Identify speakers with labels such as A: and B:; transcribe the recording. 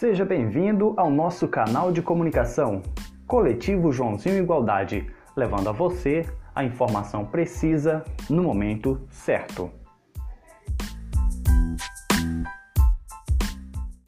A: Seja bem-vindo ao nosso canal de comunicação, Coletivo Joãozinho Igualdade, levando a você a informação precisa no momento certo.